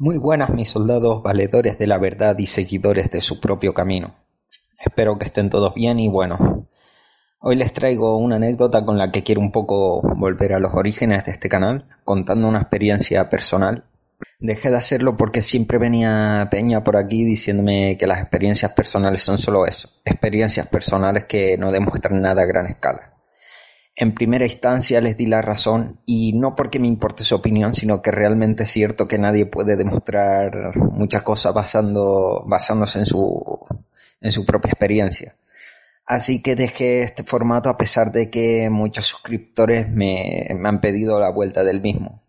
Muy buenas mis soldados, valedores de la verdad y seguidores de su propio camino. Espero que estén todos bien y bueno, hoy les traigo una anécdota con la que quiero un poco volver a los orígenes de este canal, contando una experiencia personal. Dejé de hacerlo porque siempre venía Peña por aquí diciéndome que las experiencias personales son solo eso, experiencias personales que no demuestran nada a gran escala en primera instancia les di la razón y no porque me importe su opinión, sino que realmente es cierto que nadie puede demostrar muchas cosas basándose en su, en su propia experiencia. Así que dejé este formato a pesar de que muchos suscriptores me, me han pedido la vuelta del mismo.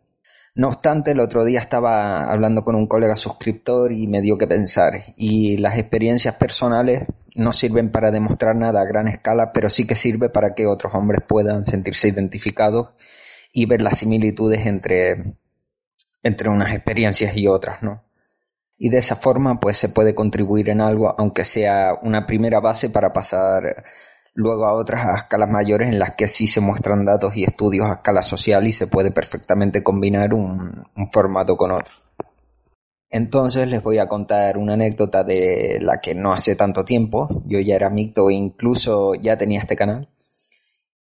No obstante, el otro día estaba hablando con un colega suscriptor y me dio que pensar, y las experiencias personales no sirven para demostrar nada a gran escala, pero sí que sirve para que otros hombres puedan sentirse identificados y ver las similitudes entre, entre unas experiencias y otras, ¿no? Y de esa forma, pues se puede contribuir en algo, aunque sea una primera base para pasar luego a otras a escalas mayores en las que sí se muestran datos y estudios a escala social y se puede perfectamente combinar un, formato con otro. Entonces les voy a contar una anécdota de la que no hace tanto tiempo, yo ya era micto e incluso ya tenía este canal.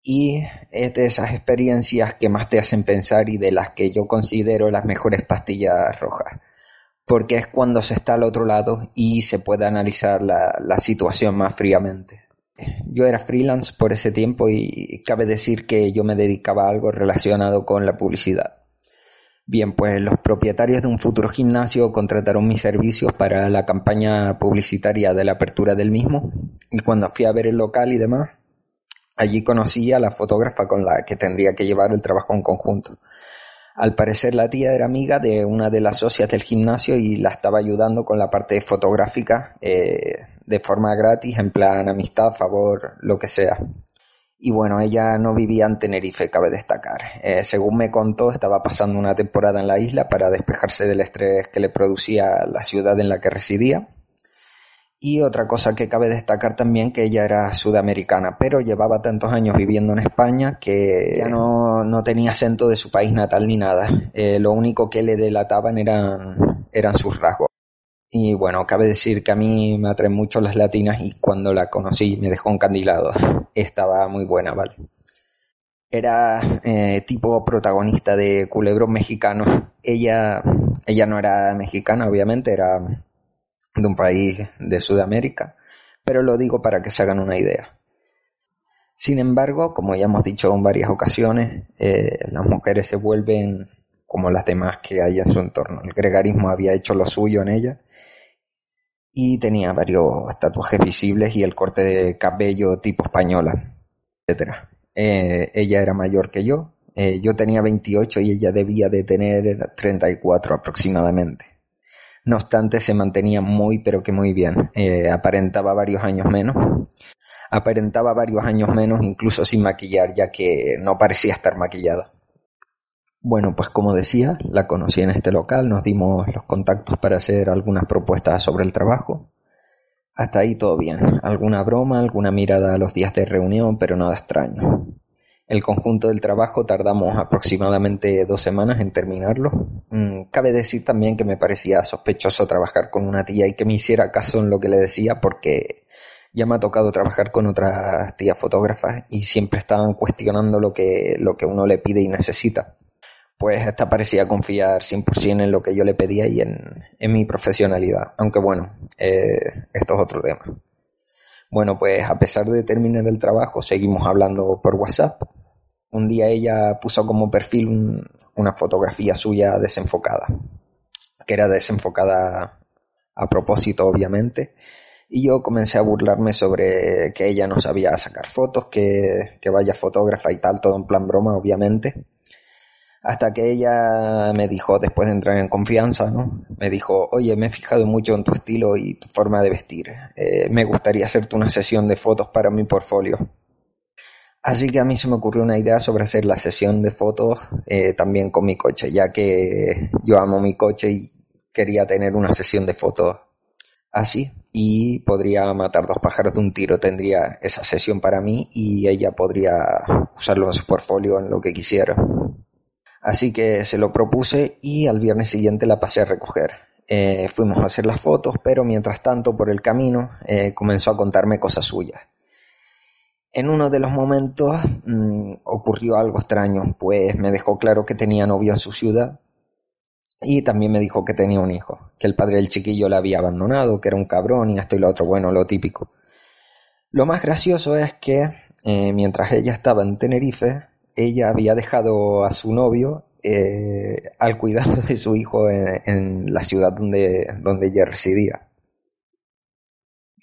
Y es de esas experiencias que más te hacen pensar y de las que yo considero las mejores pastillas rojas. Porque es cuando se está al otro lado y se puede analizar la situación más fríamente yo era freelance por ese tiempo y cabe decir que yo me dedicaba a algo relacionado con la publicidad. Bien, pues los propietarios de un futuro gimnasio contrataron mis servicios para la campaña publicitaria de la apertura del mismo y cuando fui a ver el local y demás, allí conocí a la fotógrafa con la que tendría que llevar el trabajo en conjunto. Al parecer la tía era amiga de una de las socias del gimnasio y la estaba ayudando con la parte fotográfica eh, de forma gratis, en plan amistad, favor, lo que sea. Y bueno, ella no vivía en Tenerife, cabe destacar. Eh, según me contó, estaba pasando una temporada en la isla para despejarse del estrés que le producía la ciudad en la que residía y otra cosa que cabe destacar también que ella era sudamericana, pero llevaba tantos años viviendo en España que ya no, no tenía acento de su país natal ni nada. Eh, lo único que le delataban eran, eran sus rasgos. Y bueno, cabe decir que a mí me atraen mucho las latinas y cuando la conocí me dejó encandilado. Estaba muy buena, ¿vale? Era eh, tipo protagonista de Culebrón Mexicano. Ella, ella no era mexicana, obviamente, era de un país de Sudamérica, pero lo digo para que se hagan una idea. Sin embargo, como ya hemos dicho en varias ocasiones, eh, las mujeres se vuelven como las demás que hay en su entorno. El gregarismo había hecho lo suyo en ella y tenía varios tatuajes visibles y el corte de cabello tipo española, etc. Eh, ella era mayor que yo, eh, yo tenía 28 y ella debía de tener 34 aproximadamente. No obstante, se mantenía muy pero que muy bien. Eh, aparentaba varios años menos. Aparentaba varios años menos incluso sin maquillar, ya que no parecía estar maquillada. Bueno, pues como decía, la conocí en este local, nos dimos los contactos para hacer algunas propuestas sobre el trabajo. Hasta ahí todo bien. Alguna broma, alguna mirada a los días de reunión, pero nada extraño. El conjunto del trabajo tardamos aproximadamente dos semanas en terminarlo. Mm, cabe decir también que me parecía sospechoso trabajar con una tía y que me hiciera caso en lo que le decía porque ya me ha tocado trabajar con otras tías fotógrafas y siempre estaban cuestionando lo que, lo que uno le pide y necesita. Pues esta parecía confiar 100% en lo que yo le pedía y en, en mi profesionalidad. Aunque bueno, eh, esto es otro tema. Bueno, pues a pesar de terminar el trabajo, seguimos hablando por WhatsApp un día ella puso como perfil una fotografía suya desenfocada, que era desenfocada a propósito, obviamente. Y yo comencé a burlarme sobre que ella no sabía sacar fotos, que, que vaya fotógrafa y tal, todo en plan broma, obviamente. Hasta que ella me dijo, después de entrar en confianza, ¿no? Me dijo, oye, me he fijado mucho en tu estilo y tu forma de vestir. Eh, me gustaría hacerte una sesión de fotos para mi portfolio. Así que a mí se me ocurrió una idea sobre hacer la sesión de fotos eh, también con mi coche, ya que yo amo mi coche y quería tener una sesión de fotos así y podría matar dos pájaros de un tiro. Tendría esa sesión para mí y ella podría usarlo en su portfolio en lo que quisiera. Así que se lo propuse y al viernes siguiente la pasé a recoger. Eh, fuimos a hacer las fotos, pero mientras tanto por el camino eh, comenzó a contarme cosas suyas. En uno de los momentos mmm, ocurrió algo extraño, pues me dejó claro que tenía novio en su ciudad y también me dijo que tenía un hijo, que el padre del chiquillo la había abandonado, que era un cabrón y esto y lo otro, bueno, lo típico. Lo más gracioso es que eh, mientras ella estaba en Tenerife, ella había dejado a su novio eh, al cuidado de su hijo en, la ciudad donde, donde ella residía.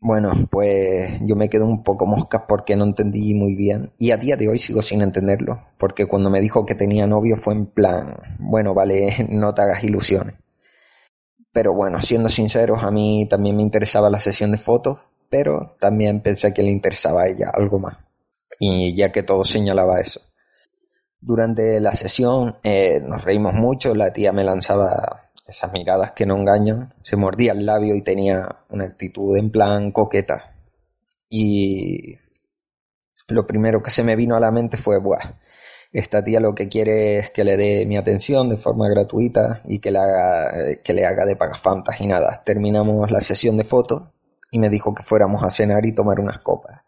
Bueno, pues yo me quedé un poco mosca porque no entendí muy bien y a día de hoy sigo sin entenderlo, porque cuando me dijo que tenía novio fue en plan, bueno, vale, no te hagas ilusiones. Pero bueno, siendo sinceros, a mí también me interesaba la sesión de fotos, pero también pensé que le interesaba a ella algo más. Y ya que todo señalaba eso. Durante la sesión eh, nos reímos mucho, la tía me lanzaba esas miradas que no engañan, se mordía el labio y tenía una actitud en plan coqueta. Y lo primero que se me vino a la mente fue, Buah, esta tía lo que quiere es que le dé mi atención de forma gratuita y que le haga, que le haga de pagafantas y nada. Terminamos la sesión de fotos y me dijo que fuéramos a cenar y tomar unas copas.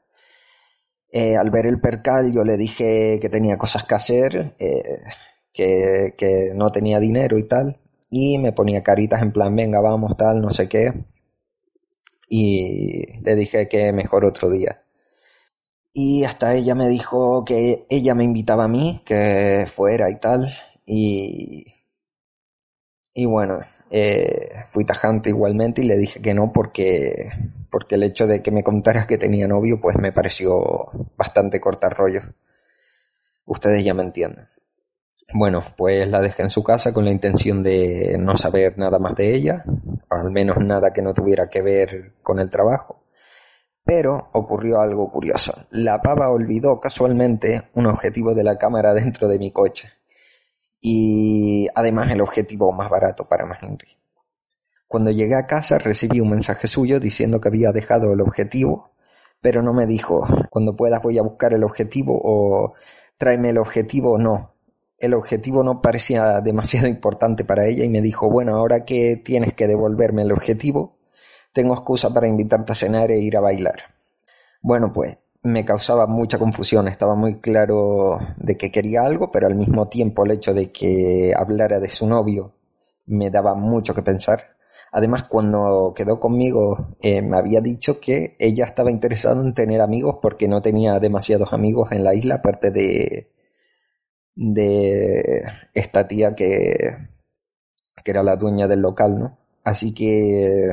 Eh, al ver el percal yo le dije que tenía cosas que hacer, eh, que, no tenía dinero y tal, y me ponía caritas en plan, venga, vamos, tal, no sé qué. Y le dije que mejor otro día. Y hasta ella me dijo que ella me invitaba a mí, que fuera y tal. Y, y bueno, eh, fui tajante igualmente y le dije que no porque, porque el hecho de que me contaras que tenía novio pues me pareció bastante cortar rollo. Ustedes ya me entienden. Bueno, pues la dejé en su casa con la intención de no saber nada más de ella, al menos nada que no tuviera que ver con el trabajo. Pero ocurrió algo curioso. La pava olvidó casualmente un objetivo de la cámara dentro de mi coche. Y además el objetivo más barato para Henry. Cuando llegué a casa recibí un mensaje suyo diciendo que había dejado el objetivo, pero no me dijo, cuando puedas voy a buscar el objetivo o tráeme el objetivo o no el objetivo no parecía demasiado importante para ella y me dijo, bueno, ahora que tienes que devolverme el objetivo, tengo excusa para invitarte a cenar e ir a bailar. Bueno, pues me causaba mucha confusión, estaba muy claro de que quería algo, pero al mismo tiempo el hecho de que hablara de su novio me daba mucho que pensar. Además, cuando quedó conmigo, eh, me había dicho que ella estaba interesada en tener amigos porque no tenía demasiados amigos en la isla, aparte de, de esta tía que, que era la dueña del local, ¿no? Así que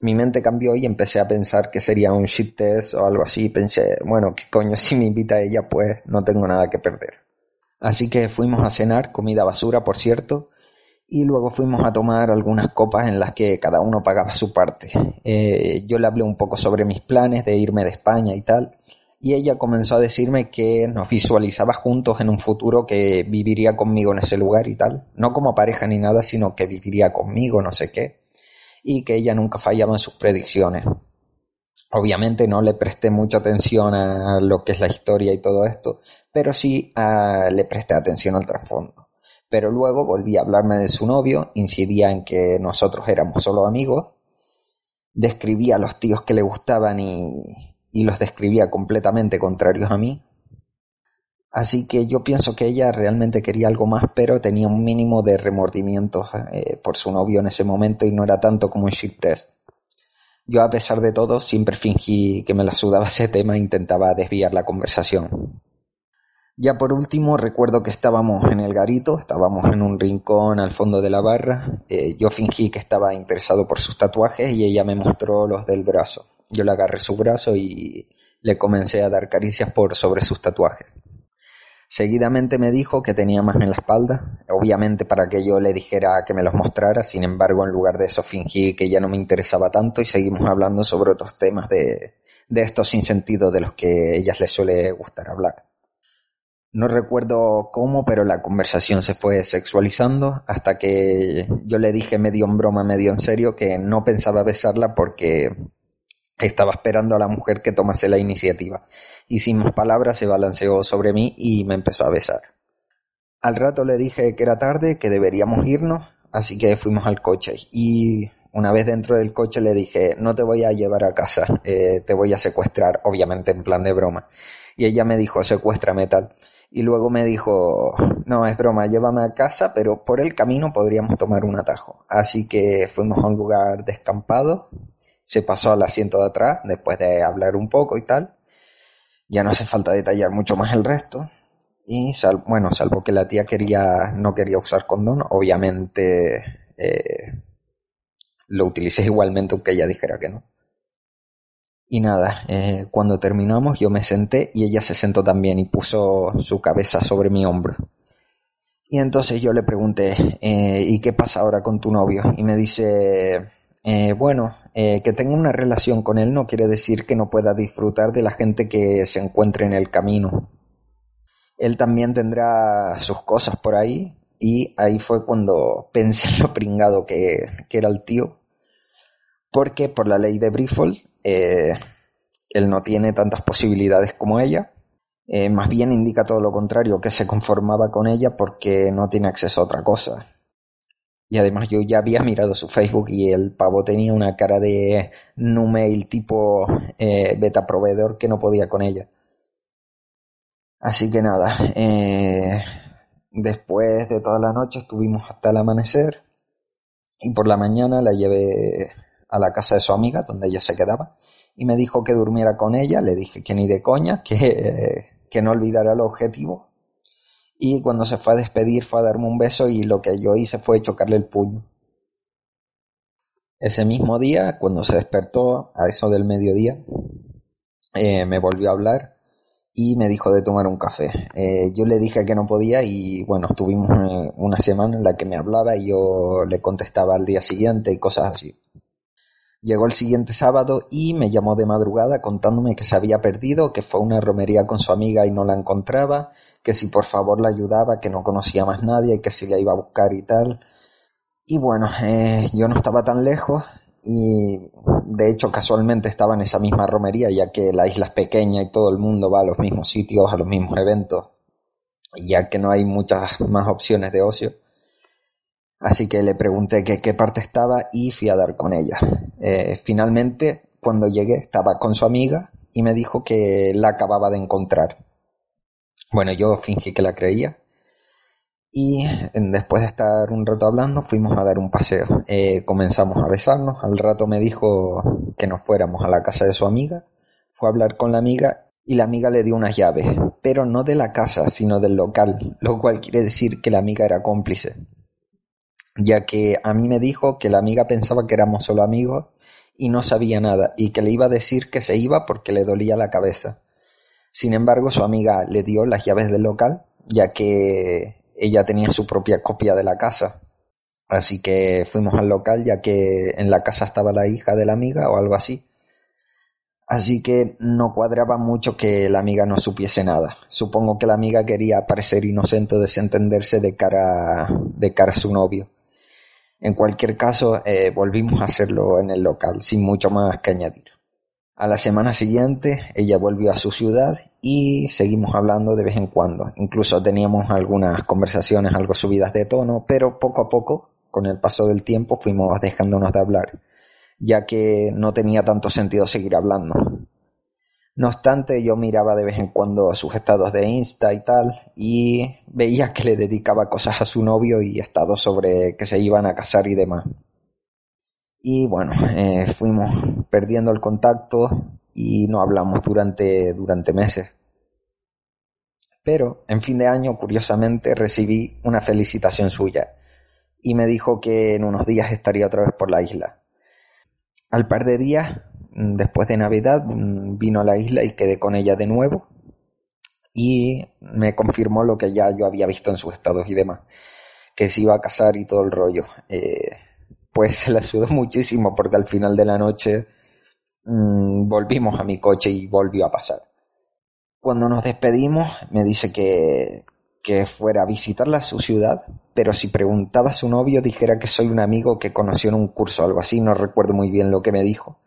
mi mente cambió y empecé a pensar que sería un shit test o algo así. Pensé, bueno, qué coño, si me invita a ella, pues no tengo nada que perder. Así que fuimos a cenar, comida basura, por cierto, y luego fuimos a tomar algunas copas en las que cada uno pagaba su parte. Eh, yo le hablé un poco sobre mis planes de irme de España y tal, y ella comenzó a decirme que nos visualizaba juntos en un futuro que viviría conmigo en ese lugar y tal, no como pareja ni nada, sino que viviría conmigo, no sé qué, y que ella nunca fallaba en sus predicciones. Obviamente no le presté mucha atención a lo que es la historia y todo esto, pero sí uh, le presté atención al trasfondo. Pero luego volví a hablarme de su novio, incidía en que nosotros éramos solo amigos, describía a los tíos que le gustaban y, y los describía completamente contrarios a mí. Así que yo pienso que ella realmente quería algo más, pero tenía un mínimo de remordimientos eh, por su novio en ese momento y no era tanto como un shit test. Yo a pesar de todo siempre fingí que me la sudaba ese tema e intentaba desviar la conversación. Ya por último recuerdo que estábamos en el garito, estábamos en un rincón al fondo de la barra, eh, yo fingí que estaba interesado por sus tatuajes y ella me mostró los del brazo. Yo le agarré su brazo y le comencé a dar caricias por sobre sus tatuajes. Seguidamente me dijo que tenía más en la espalda, obviamente para que yo le dijera que me los mostrara, sin embargo en lugar de eso fingí que ya no me interesaba tanto y seguimos hablando sobre otros temas de, de estos sinsentidos de los que ellas les suele gustar hablar. No recuerdo cómo, pero la conversación se fue sexualizando hasta que yo le dije medio en broma, medio en serio que no pensaba besarla porque estaba esperando a la mujer que tomase la iniciativa, y sin más palabras se balanceó sobre mí y me empezó a besar. Al rato le dije que era tarde, que deberíamos irnos, así que fuimos al coche y una vez dentro del coche le dije, no te voy a llevar a casa, eh, te voy a secuestrar, obviamente en plan de broma. Y ella me dijo, secuéstrame tal. Y luego me dijo, no, es broma, llévame a casa, pero por el camino podríamos tomar un atajo. Así que fuimos a un lugar descampado, se pasó al asiento de atrás, después de hablar un poco y tal. Ya no hace falta detallar mucho más el resto. Y bueno, salvo que la tía quería, no quería usar condón, obviamente eh, lo utilicé igualmente aunque ella dijera que no. Y nada, eh, cuando terminamos yo me senté y ella se sentó también y puso su cabeza sobre mi hombro. Y entonces yo le pregunté, eh, ¿y qué pasa ahora con tu novio? Y me dice, eh, bueno, que tenga una relación con él no quiere decir que no pueda disfrutar de la gente que se encuentre en el camino. Él también tendrá sus cosas por ahí y ahí fue cuando pensé en lo pringado que, que era el tío. Porque por la ley de Brifol, eh, él no tiene tantas posibilidades como ella. Eh, más bien indica todo lo contrario, que se conformaba con ella porque no tiene acceso a otra cosa. Y además yo ya había mirado su Facebook y el pavo tenía una cara de numail tipo eh, beta proveedor que no podía con ella. Así que nada, después de toda la noche estuvimos hasta el amanecer y por la mañana la llevé a la casa de su amiga donde ella se quedaba y me dijo que durmiera con ella, le dije que ni de coña, que, que no olvidara el objetivo y cuando se fue a despedir fue a darme un beso y lo que yo hice fue chocarle el puño. Ese mismo día, cuando se despertó, a eso del mediodía, eh, me volvió a hablar y me dijo de tomar un café. Eh, yo le dije que no podía y bueno, estuvimos eh, una semana en la que me hablaba y yo le contestaba al día siguiente y cosas así. Llegó el siguiente sábado y me llamó de madrugada contándome que se había perdido, que fue a una romería con su amiga y no la encontraba, que si por favor la ayudaba, que no conocía más nadie y que si la iba a buscar y tal. Y bueno, eh, yo no estaba tan lejos y de hecho casualmente estaba en esa misma romería ya que la isla es pequeña y todo el mundo va a los mismos sitios, a los mismos eventos, ya que no hay muchas más opciones de ocio. Así que le pregunté que qué parte estaba y fui a dar con ella. Eh, finalmente, cuando llegué, estaba con su amiga y me dijo que la acababa de encontrar. Bueno, yo fingí que la creía. Y después de estar un rato hablando, fuimos a dar un paseo. Eh, comenzamos a besarnos. Al rato me dijo que nos fuéramos a la casa de su amiga. Fue a hablar con la amiga y la amiga le dio unas llaves, pero no de la casa, sino del local, lo cual quiere decir que la amiga era cómplice ya que a mí me dijo que la amiga pensaba que éramos solo amigos y no sabía nada, y que le iba a decir que se iba porque le dolía la cabeza. Sin embargo, su amiga le dio las llaves del local, ya que ella tenía su propia copia de la casa. Así que fuimos al local, ya que en la casa estaba la hija de la amiga o algo así. Así que no cuadraba mucho que la amiga no supiese nada. Supongo que la amiga quería parecer inocente o desentenderse de cara, de cara a su novio. En cualquier caso, eh, volvimos a hacerlo en el local, sin mucho más que añadir. A la semana siguiente, ella volvió a su ciudad y seguimos hablando de vez en cuando. Incluso teníamos algunas conversaciones algo subidas de tono, pero poco a poco, con el paso del tiempo, fuimos dejándonos de hablar, ya que no tenía tanto sentido seguir hablando. No obstante, yo miraba de vez en cuando sus estados de Insta y tal, y veía que le dedicaba cosas a su novio y estados sobre que se iban a casar y demás. Y bueno, eh, fuimos perdiendo el contacto y no hablamos durante, durante meses. Pero en fin de año, curiosamente, recibí una felicitación suya y me dijo que en unos días estaría otra vez por la isla. Al par de días después de Navidad mm, vino a la isla y quedé con ella de nuevo y me confirmó lo que ya yo había visto en sus estados y demás, que se iba a casar y todo el rollo. Eh, pues se la sudó muchísimo porque al final de la noche mm, volvimos a mi coche y volvió a pasar. Cuando nos despedimos me dice que, que fuera a visitarla a su ciudad, pero si preguntaba a su novio dijera que soy un amigo que conoció en un curso o algo así, no recuerdo muy bien lo que me dijo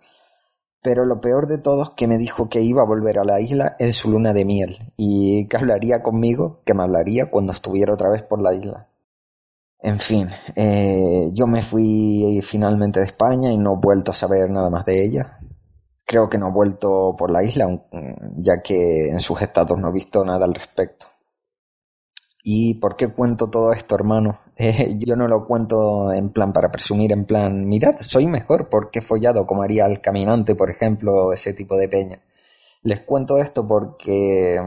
Pero lo peor de todo es que me dijo que iba a volver a la isla en su luna de miel y que hablaría conmigo, que me hablaría cuando estuviera otra vez por la isla. En fin, eh, yo me fui finalmente de España y no he vuelto a saber nada más de ella. Creo que no he vuelto por la isla, ya que en sus estados no he visto nada al respecto. ¿Y por qué cuento todo esto, hermano? Eh, yo no lo cuento en plan para presumir, en plan, mirad, soy mejor porque he follado como haría el caminante, por ejemplo, ese tipo de peña. Les cuento esto porque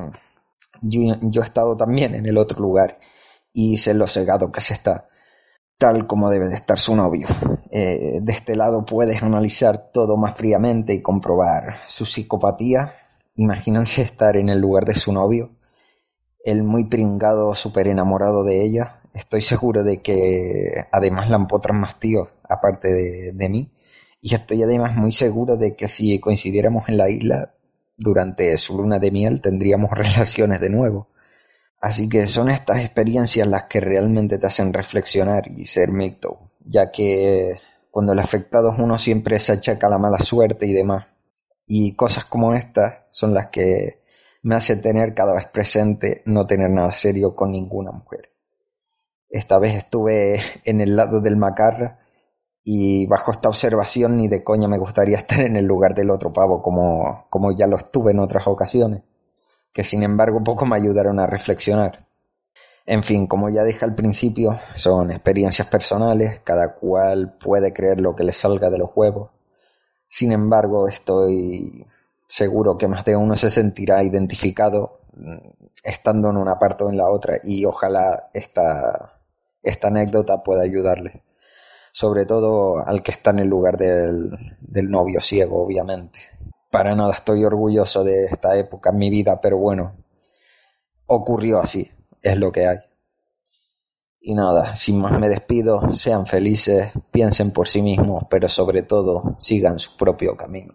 yo, he estado también en el otro lugar y sé lo cegado que se está, tal como debe de estar su novio. Eh, de este lado puedes analizar todo más fríamente y comprobar su psicopatía. Imagínense estar en el lugar de su novio, el muy pringado, súper enamorado de ella, estoy seguro de que además la empotran más tíos, aparte de, mí. Y estoy además muy seguro de que si coincidiéramos en la isla durante su luna de miel tendríamos relaciones de nuevo. Así que son estas experiencias las que realmente te hacen reflexionar y ser mito, ya que cuando el afectado es uno siempre se achaca la mala suerte y demás. Y cosas como estas son las que me hacen tener cada vez presente no tener nada serio con ninguna mujer. Esta vez estuve en el lado del macarra y bajo esta observación ni de coña me gustaría estar en el lugar del otro pavo como, como ya lo estuve en otras ocasiones, que sin embargo poco me ayudaron a reflexionar. En fin, como ya dije al principio, son experiencias personales, cada cual puede creer lo que le salga de los huevos. Sin embargo, estoy seguro que más de uno se sentirá identificado mm, estando en una parte o en la otra y ojalá esta esta anécdota puede ayudarle. Sobre todo al que está en el lugar del, del novio ciego, obviamente. Para nada estoy orgulloso de esta época en mi vida, pero bueno, ocurrió así, es lo que hay. Y nada, sin más me despido, sean felices, piensen por sí mismos, pero sobre todo sigan su propio camino.